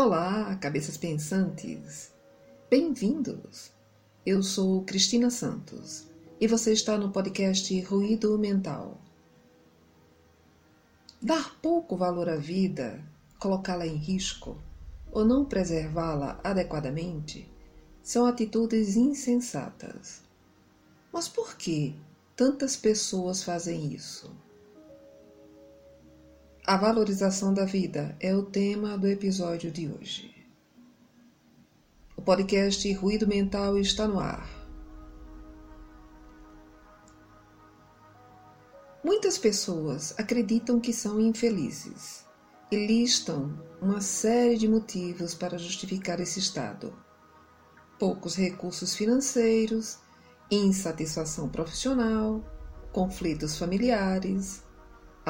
Olá, cabeças pensantes! Bem-vindos! Eu sou Cristina Santos e você está no podcast Ruído Mental. Dar pouco valor à vida, colocá-la em risco ou não preservá-la adequadamente são atitudes insensatas. Mas por que tantas pessoas fazem isso? A valorização da vida é o tema do episódio de hoje. O podcast Ruído Mental está no ar. Muitas pessoas acreditam que são infelizes e listam uma série de motivos para justificar esse estado. Poucos recursos financeiros, insatisfação profissional, conflitos familiares,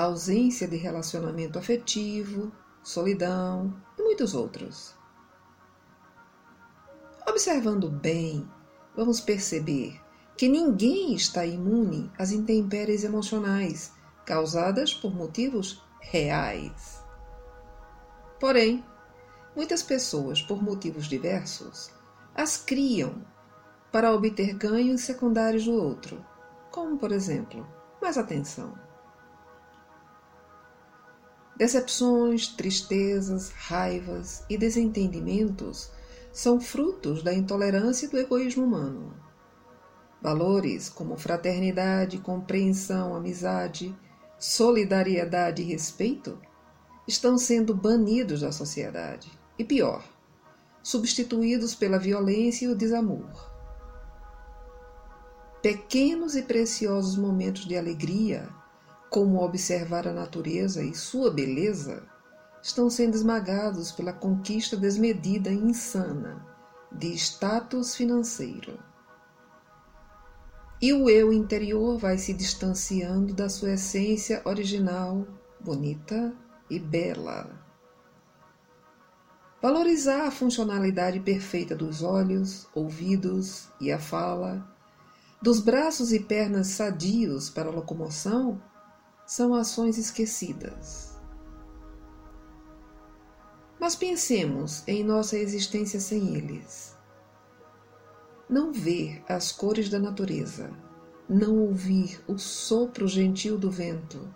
ausência de relacionamento afetivo, solidão e muitos outros. Observando bem, vamos perceber que ninguém está imune às intempéries emocionais causadas por motivos reais. Porém, muitas pessoas, por motivos diversos, as criam para obter ganhos secundários do outro, como, por exemplo, mais atenção Decepções, tristezas, raivas e desentendimentos são frutos da intolerância e do egoísmo humano. Valores como fraternidade, compreensão, amizade, solidariedade e respeito estão sendo banidos da sociedade e, pior, substituídos pela violência e o desamor. Pequenos e preciosos momentos de alegria como observar a natureza e sua beleza, estão sendo esmagados pela conquista desmedida e insana de status financeiro. E o eu interior vai se distanciando da sua essência original, bonita e bela. Valorizar a funcionalidade perfeita dos olhos, ouvidos e a fala, dos braços e pernas sadios para a locomoção, são ações esquecidas. Mas pensemos em nossa existência sem eles. Não ver as cores da natureza, não ouvir o sopro gentil do vento,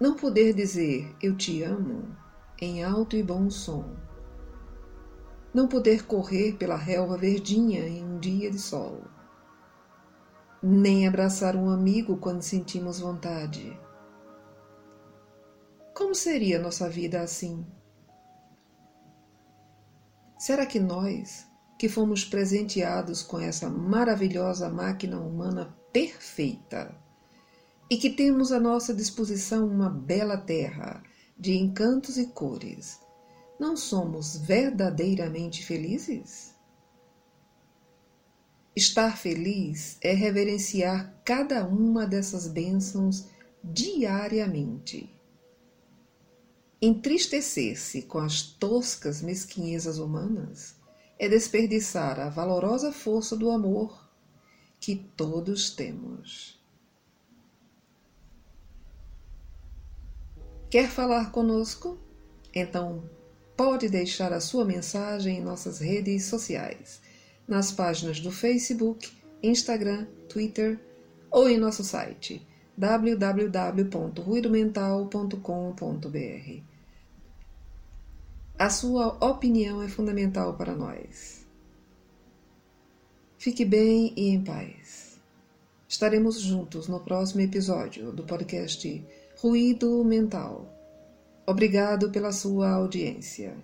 não poder dizer eu te amo em alto e bom som, não poder correr pela relva verdinha em um dia de sol, nem abraçar um amigo quando sentimos vontade como seria nossa vida assim? Será que nós, que fomos presenteados com essa maravilhosa máquina humana perfeita e que temos à nossa disposição uma bela terra de encantos e cores, não somos verdadeiramente felizes? Estar feliz é reverenciar cada uma dessas bênçãos diariamente Entristecer-se com as toscas mesquinhezas humanas é desperdiçar a valorosa força do amor que todos temos. Quer falar conosco? Então pode deixar a sua mensagem em nossas redes sociais, nas páginas do Facebook, Instagram, Twitter ou em nosso site www.ruidomental.com.br. A sua opinião é fundamental para nós. Fique bem e em paz. Estaremos juntos no próximo episódio do podcast Ruído Mental. Obrigado pela sua audiência.